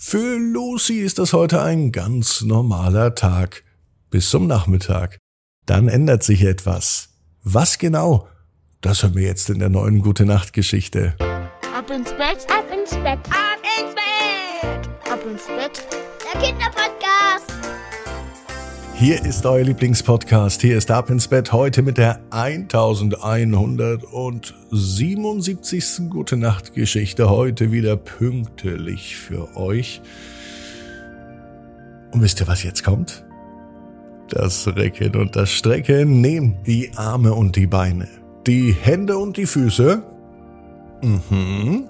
Für Lucy ist das heute ein ganz normaler Tag. Bis zum Nachmittag. Dann ändert sich etwas. Was genau? Das hören wir jetzt in der neuen Gute Nacht Geschichte. Ab ins Bett, ab ins Bett, Ab ins Bett! ab ins Bett. Der Kinderpodcast. Hier ist euer Lieblingspodcast. Hier ist Ab ins Bett heute mit der 1177. Gute Nacht Geschichte. Heute wieder pünktlich für euch. Und wisst ihr, was jetzt kommt? Das Recken und das Strecken. Nehmt die Arme und die Beine, die Hände und die Füße. Mhm.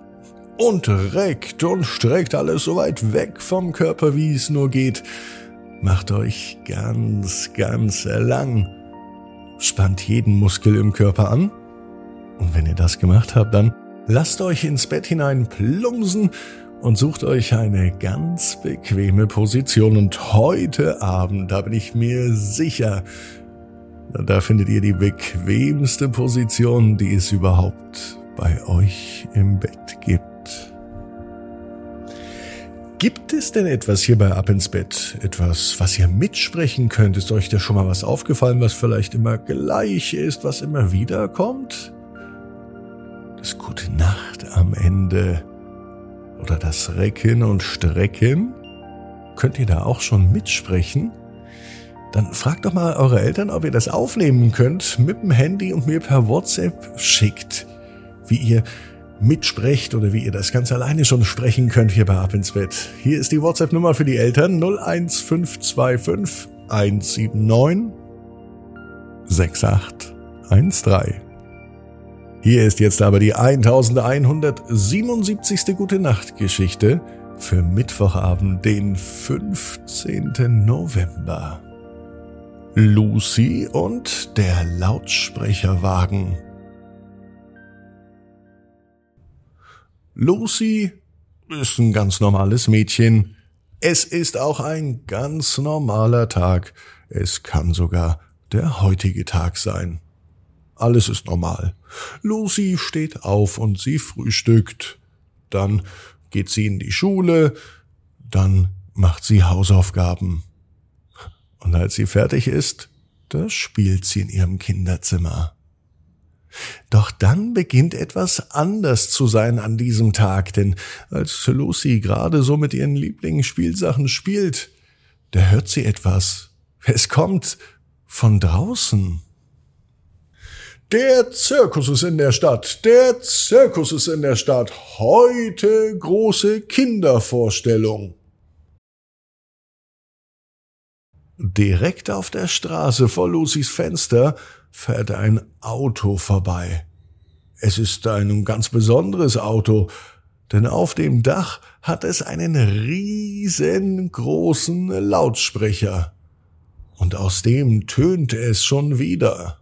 Und reckt und streckt alles so weit weg vom Körper, wie es nur geht. Macht euch ganz, ganz lang. Spannt jeden Muskel im Körper an. Und wenn ihr das gemacht habt, dann lasst euch ins Bett hinein plumpsen und sucht euch eine ganz bequeme Position. Und heute Abend, da bin ich mir sicher, da findet ihr die bequemste Position, die es überhaupt bei euch im Bett gibt. Gibt es denn etwas hier bei Ab ins Bett? Etwas, was ihr mitsprechen könnt? Ist euch da schon mal was aufgefallen, was vielleicht immer gleich ist, was immer wieder kommt? Das Gute Nacht am Ende oder das Recken und Strecken? Könnt ihr da auch schon mitsprechen? Dann fragt doch mal eure Eltern, ob ihr das aufnehmen könnt mit dem Handy und mir per WhatsApp schickt, wie ihr mitsprecht oder wie ihr das ganz alleine schon sprechen könnt hier bei Ab ins Bett. Hier ist die WhatsApp-Nummer für die Eltern 01525 179 6813. Hier ist jetzt aber die 1177. Gute Nacht Geschichte für Mittwochabend, den 15. November. Lucy und der Lautsprecherwagen. Lucy ist ein ganz normales Mädchen. Es ist auch ein ganz normaler Tag. Es kann sogar der heutige Tag sein. Alles ist normal. Lucy steht auf und sie frühstückt. Dann geht sie in die Schule. Dann macht sie Hausaufgaben. Und als sie fertig ist, da spielt sie in ihrem Kinderzimmer. Doch dann beginnt etwas anders zu sein an diesem Tag, denn als Lucy gerade so mit ihren Lieblingsspielsachen spielt, da hört sie etwas. Es kommt von draußen. Der Zirkus ist in der Stadt. Der Zirkus ist in der Stadt. Heute große Kindervorstellung. Direkt auf der Straße vor Lucys Fenster fährt ein Auto vorbei. Es ist ein ganz besonderes Auto, denn auf dem Dach hat es einen riesengroßen Lautsprecher. Und aus dem tönt es schon wieder.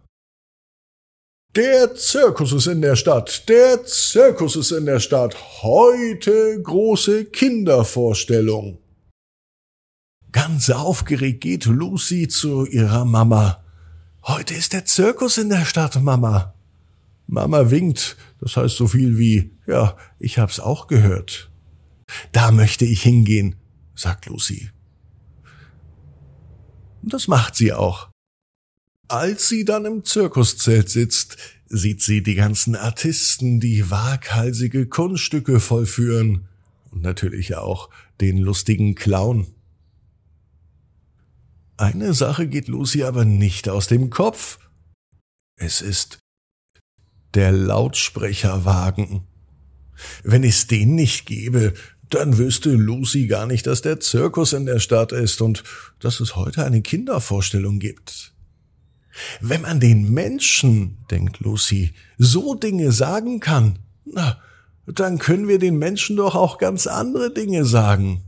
Der Zirkus ist in der Stadt. Der Zirkus ist in der Stadt. Heute große Kindervorstellung. Ganz aufgeregt geht Lucy zu ihrer Mama. Heute ist der Zirkus in der Stadt, Mama. Mama winkt, das heißt so viel wie, ja, ich hab's auch gehört. Da möchte ich hingehen, sagt Lucy. Und das macht sie auch. Als sie dann im Zirkuszelt sitzt, sieht sie die ganzen Artisten, die waghalsige Kunststücke vollführen und natürlich auch den lustigen Clown. Eine Sache geht Lucy aber nicht aus dem Kopf. Es ist der Lautsprecherwagen. Wenn es den nicht gäbe, dann wüsste Lucy gar nicht, dass der Zirkus in der Stadt ist und dass es heute eine Kindervorstellung gibt. Wenn man den Menschen, denkt Lucy, so Dinge sagen kann, na, dann können wir den Menschen doch auch ganz andere Dinge sagen.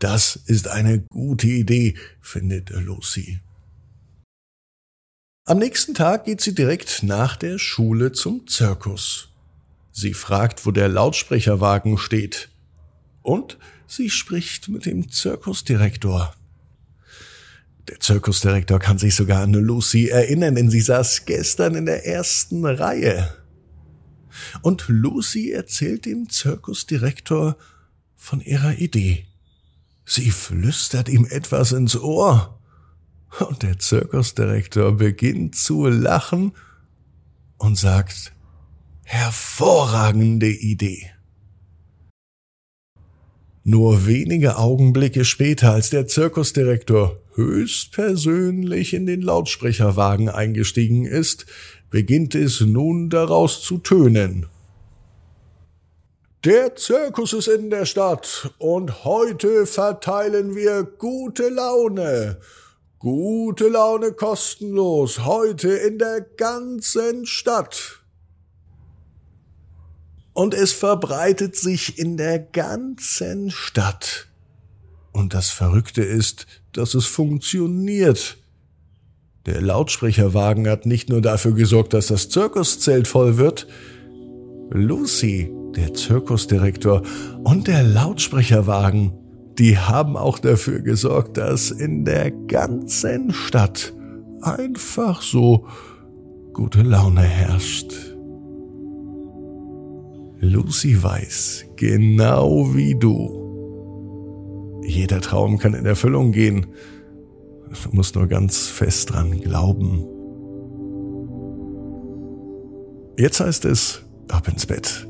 Das ist eine gute Idee, findet Lucy. Am nächsten Tag geht sie direkt nach der Schule zum Zirkus. Sie fragt, wo der Lautsprecherwagen steht. Und sie spricht mit dem Zirkusdirektor. Der Zirkusdirektor kann sich sogar an Lucy erinnern, denn sie saß gestern in der ersten Reihe. Und Lucy erzählt dem Zirkusdirektor von ihrer Idee. Sie flüstert ihm etwas ins Ohr. Und der Zirkusdirektor beginnt zu lachen und sagt, hervorragende Idee. Nur wenige Augenblicke später, als der Zirkusdirektor höchstpersönlich in den Lautsprecherwagen eingestiegen ist, beginnt es nun daraus zu tönen. Der Zirkus ist in der Stadt und heute verteilen wir gute Laune. Gute Laune kostenlos, heute in der ganzen Stadt. Und es verbreitet sich in der ganzen Stadt. Und das Verrückte ist, dass es funktioniert. Der Lautsprecherwagen hat nicht nur dafür gesorgt, dass das Zirkuszelt voll wird, Lucy der Zirkusdirektor und der Lautsprecherwagen, die haben auch dafür gesorgt, dass in der ganzen Stadt einfach so gute Laune herrscht. Lucy weiß, genau wie du, jeder Traum kann in Erfüllung gehen. Du musst nur ganz fest dran glauben. Jetzt heißt es, ab ins Bett